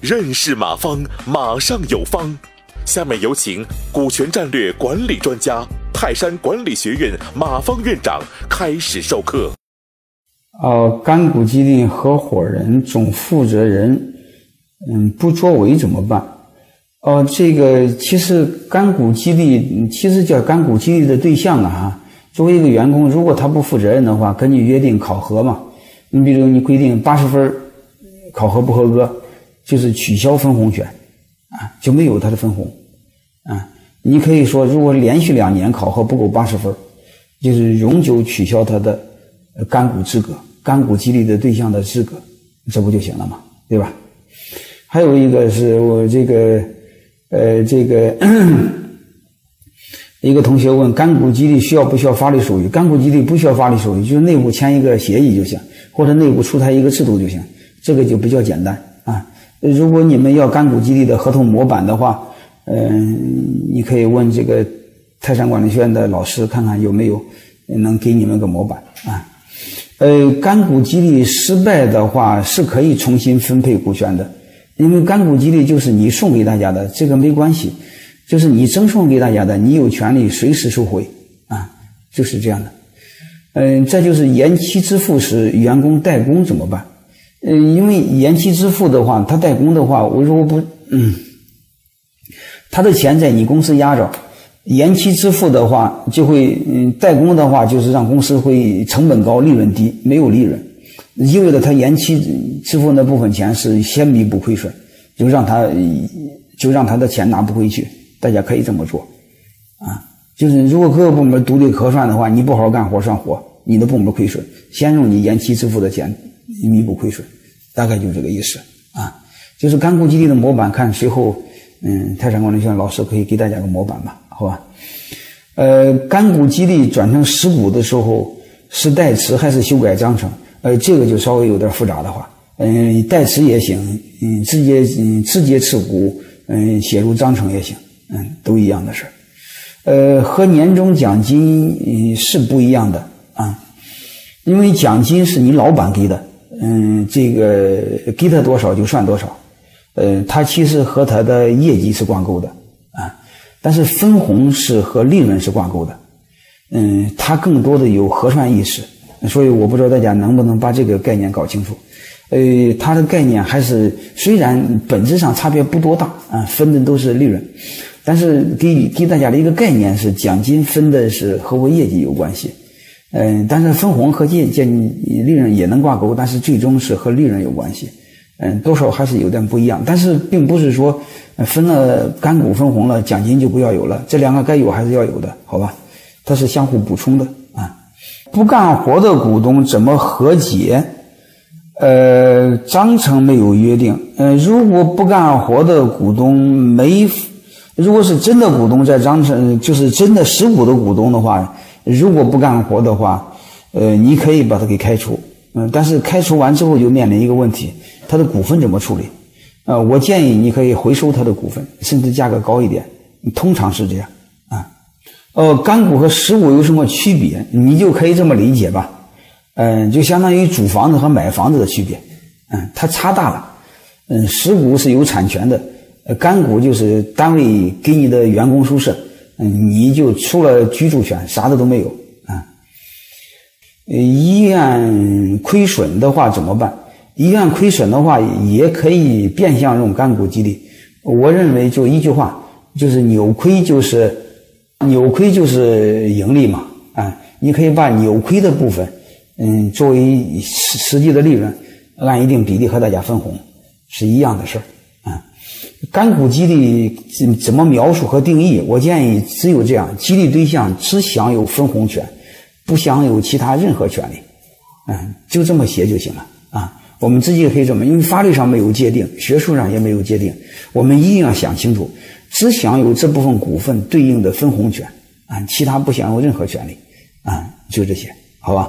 认识马方，马上有方。下面有请股权战略管理专家、泰山管理学院马方院长开始授课。哦，干股激励合伙人总负责人，嗯，不作为怎么办？哦，这个其实干股激励其实叫干股激励的对象啊，哈，作为一个员工，如果他不负责任的话，根据约定考核嘛，你比如你规定八十分考核不合格，就是取消分红权，啊，就没有他的分红。啊，你可以说，如果连续两年考核不够八十分，就是永久取消他的干股资格、干股激励的对象的资格，这不就行了吗？对吧？还有一个是我这个，呃，这个一个同学问，干股激励需要不需要法律手续？干股激励不需要法律手续，就是内部签一个协议就行，或者内部出台一个制度就行，这个就比较简单啊。如果你们要干股激励的合同模板的话，嗯，你可以问这个泰山管理学院的老师，看看有没有能给你们个模板啊。呃，干股激励失败的话，是可以重新分配股权的，因为干股激励就是你送给大家的，这个没关系，就是你赠送给大家的，你有权利随时收回啊，就是这样的。嗯，再就是延期支付时，员工代工怎么办？嗯，因为延期支付的话，他代工的话，我如果不嗯。他的钱在你公司压着，延期支付的话，就会嗯代工的话，就是让公司会成本高，利润低，没有利润，意味着他延期支付那部分钱是先弥补亏损，就让他就让他的钱拿不回去。大家可以这么做，啊，就是如果各个部门独立核算的话，你不好好干活算活，你的部门亏损，先用你延期支付的钱弥补亏损，大概就这个意思啊。就是干股基地的模板，看随后。嗯，泰山管理学院老师可以给大家个模板吧，好吧？呃，干股激励转成实股的时候是代持还是修改章程？呃，这个就稍微有点复杂的话，嗯，代持也行，嗯，直接嗯直接持股，嗯，写入章程也行，嗯，都一样的事儿。呃，和年终奖金是不一样的啊，因为奖金是你老板给的，嗯，这个给他多少就算多少。呃，他其实和他的业绩是挂钩的啊，但是分红是和利润是挂钩的，嗯，他更多的有核算意识，所以我不知道大家能不能把这个概念搞清楚。呃，它的概念还是虽然本质上差别不多大啊，分的都是利润，但是给给大家的一个概念是奖金分的是和我业绩有关系，嗯，但是分红和业绩利润也能挂钩，但是最终是和利润有关系。嗯，多少还是有点不一样，但是并不是说分了干股分红了，奖金就不要有了，这两个该有还是要有的，好吧？它是相互补充的啊。不干活的股东怎么和解？呃，章程没有约定。呃，如果不干活的股东没，如果是真的股东在章程，就是真的实股的股东的话，如果不干活的话，呃，你可以把他给开除。嗯，但是开除完之后就面临一个问题。他的股份怎么处理？呃，我建议你可以回收他的股份，甚至价格高一点。通常是这样啊。呃，干股和实股有什么区别？你就可以这么理解吧。嗯，就相当于租房子和买房子的区别。嗯，它差大了。嗯，实股是有产权的，干股就是单位给你的员工宿舍，嗯，你就除了居住权，啥的都没有啊。医院亏损的话怎么办？医院亏损的话，也可以变相用干股激励。我认为就一句话，就是扭亏就是扭亏就是盈利嘛。啊，你可以把扭亏的部分，嗯，作为实实际的利润，按一定比例和大家分红，是一样的事儿。干股激励怎怎么描述和定义？我建议只有这样：激励对象只享有分红权，不享有其他任何权利。嗯，就这么写就行了。啊。我们直接可以这么，因为法律上没有界定，学术上也没有界定，我们一定要想清楚，只享有这部分股份对应的分红权，啊，其他不享有任何权利，啊，就这些，好吧。